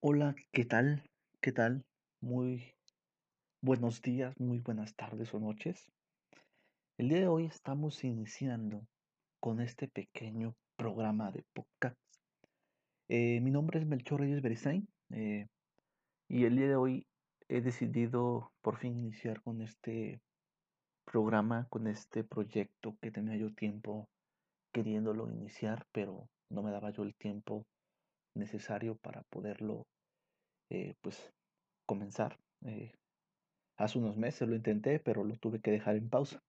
Hola, ¿qué tal? ¿Qué tal? Muy buenos días, muy buenas tardes o noches. El día de hoy estamos iniciando con este pequeño programa de podcast. Eh, mi nombre es Melchor Reyes Beristain eh, y el día de hoy he decidido por fin iniciar con este programa, con este proyecto que tenía yo tiempo queriéndolo iniciar, pero no me daba yo el tiempo necesario para poderlo eh, pues comenzar. Eh, hace unos meses lo intenté, pero lo tuve que dejar en pausa.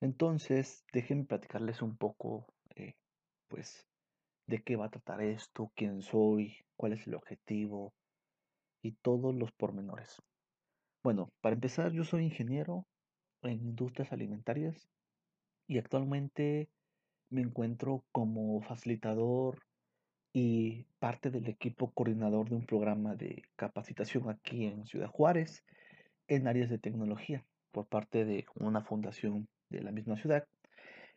Entonces, déjenme platicarles un poco, eh, pues, de qué va a tratar esto, quién soy, cuál es el objetivo y todos los pormenores. Bueno, para empezar, yo soy ingeniero en industrias alimentarias y actualmente me encuentro como facilitador y parte del equipo coordinador de un programa de capacitación aquí en Ciudad Juárez en áreas de tecnología por parte de una fundación de la misma ciudad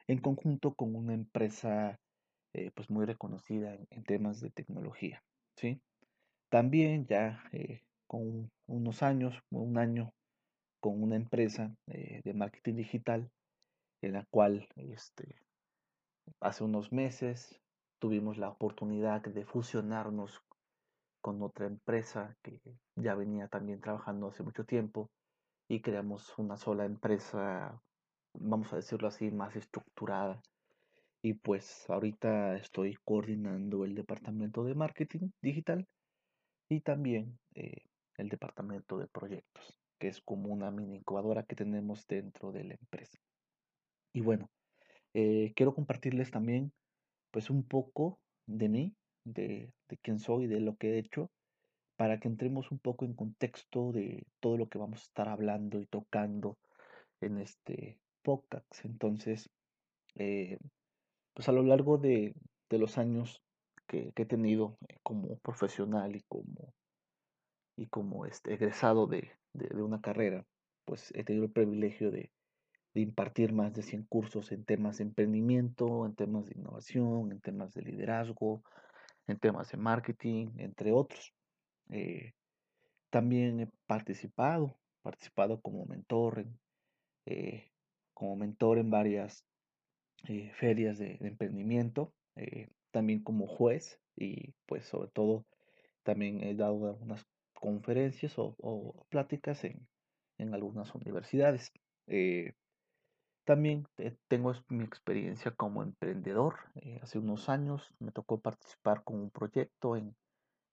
en conjunto con una empresa eh, pues muy reconocida en, temas de tecnología. ¿sí? También ya eh, con unos años, un año con una empresa eh, de marketing digital en la cual este, hace unos meses tuvimos la oportunidad de fusionarnos con otra empresa que ya venía también trabajando hace mucho tiempo y creamos una sola empresa, vamos a decirlo así, más estructurada. Y pues ahorita estoy coordinando el departamento de marketing digital y también eh, el departamento de proyectos, que es como una mini incubadora que tenemos dentro de la empresa. Y bueno, eh, quiero compartirles también pues un poco de mí, de, de quién soy, de lo que he hecho, para que entremos un poco en contexto de todo lo que vamos a estar hablando y tocando en este podcast. Entonces, eh, pues a lo largo de, de los años que, he tenido como profesional y como, y como este, egresado de, de una carrera, pues he tenido el privilegio de, de impartir más de 100 cursos en temas de emprendimiento, en temas de innovación, en temas de liderazgo, en temas de marketing, entre otros. Eh, también he participado, participado como mentor, en, eh, como mentor en varias eh, ferias de, emprendimiento, también como juez y pues sobre todo también he dado algunas conferencias o, pláticas en, en, algunas universidades. También tengo mi experiencia como emprendedor. hace unos años me tocó participar con un proyecto en,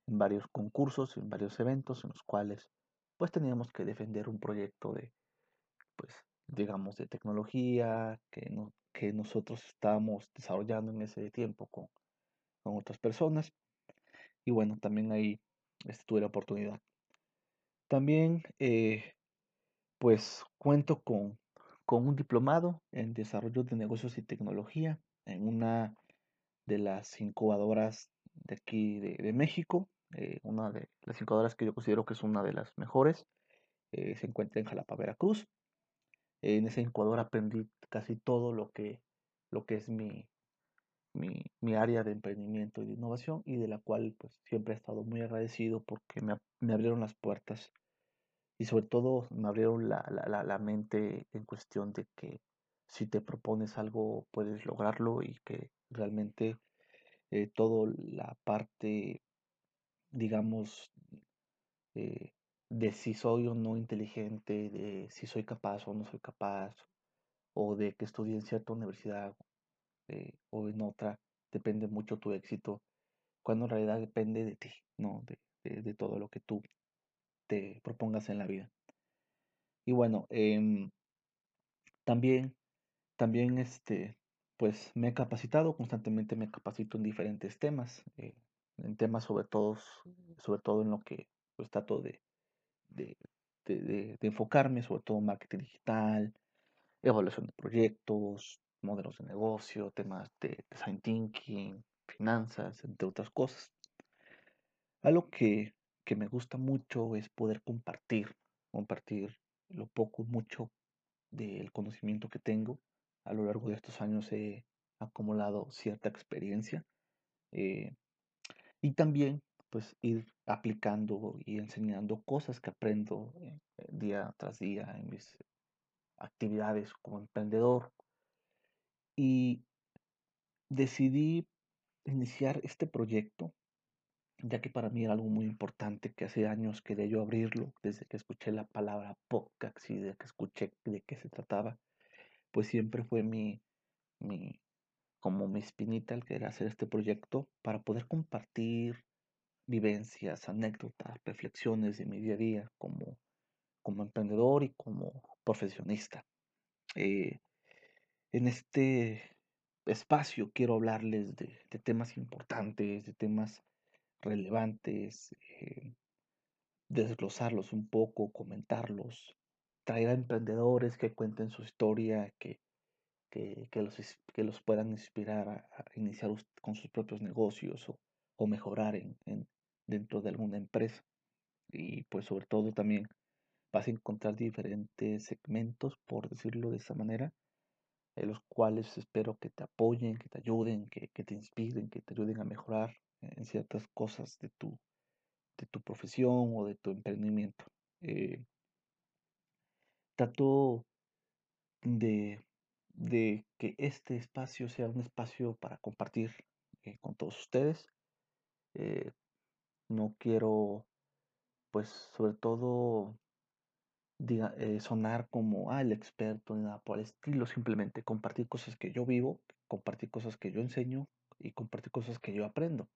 en varios concursos, en varios eventos en los cuales pues teníamos que defender un proyecto de, pues, digamos, de tecnología que, no, que nosotros estábamos desarrollando en ese tiempo con, con otras personas. Y bueno, también ahí este, tuve la oportunidad. También, eh, pues, cuento con, con un diplomado en desarrollo de negocios y tecnología en una de las incubadoras de aquí de, México, eh, una de las incubadoras que yo considero que es una de las mejores, eh, se encuentra en Jalapa, Veracruz. en esa incubadora aprendí casi todo lo que, lo que es mi, mi, mi, área de emprendimiento y de innovación y de la cual pues siempre he estado muy agradecido porque me, me abrieron las puertas y sobre todo me abrieron la, la, la, mente en cuestión de que si te propones algo puedes lograrlo y que realmente eh, toda la parte digamos, eh, de si soy o no inteligente, de si soy capaz o no soy capaz, o de que estudie en cierta universidad eh, o en otra, depende mucho tu éxito, cuando en realidad depende de ti, ¿no? De, de, de todo lo que tú te propongas en la vida. Y bueno, eh, también, también este, pues me he capacitado, constantemente me capacito en diferentes temas, eh, en temas sobre todo, sobre todo en lo que pues, trato de, de, de, de, enfocarme, sobre todo marketing digital, evaluación de proyectos, modelos de negocio, temas de design thinking, finanzas, entre otras cosas. Algo que, que me gusta mucho es poder compartir, compartir lo poco, mucho del conocimiento que tengo. A lo largo de estos años he acumulado cierta experiencia. Eh, y también pues ir aplicando y enseñando cosas que aprendo eh, día tras día en mis actividades como emprendedor. Y decidí iniciar este proyecto, ya que para mí era algo muy importante que hace años quería yo abrirlo, desde que escuché la palabra podcast y de que escuché de qué se trataba, pues siempre fue mi, mi como mi espinita el querer hacer este proyecto para poder compartir vivencias, anécdotas, reflexiones de mi día a día como, como emprendedor y como profesionista. Eh, en este espacio quiero hablarles de, temas importantes, de temas relevantes, eh, desglosarlos un poco, comentarlos, traer a emprendedores que cuenten su historia, que, que, los, que los puedan inspirar a, iniciar con sus propios negocios o, o mejorar en, dentro de alguna empresa. Y pues sobre todo también vas a encontrar diferentes segmentos, por decirlo de esa manera, en los cuales espero que te apoyen, que te ayuden, que, te inspiren, que te ayuden a mejorar en ciertas cosas de tu, de tu profesión o de tu emprendimiento. Eh, trato de, de, que este espacio sea un espacio para compartir eh, con todos ustedes. Eh, no quiero, pues sobre todo, sonar como ah, el experto ni nada por el estilo, simplemente compartir cosas que yo vivo, compartir cosas que yo enseño y compartir cosas que yo aprendo.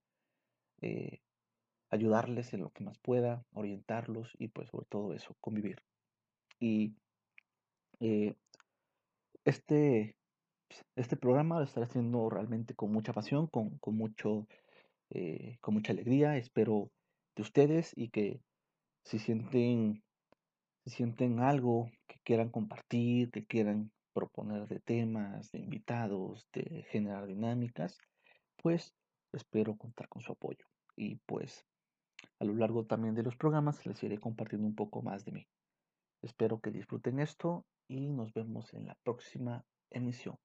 Eh, ayudarles en lo que más pueda, orientarlos y pues sobre todo eso, convivir. Y eh, este, este programa lo estaré haciendo realmente con mucha pasión, con, con mucho, con mucha alegría. Espero de ustedes y que si sienten, si sienten algo que quieran compartir, que quieran proponer de temas, de invitados, de generar dinámicas, pues espero contar con su apoyo. Y pues a lo largo también de los programas les iré compartiendo un poco más de mí. Espero que disfruten esto y nos vemos en la próxima emisión.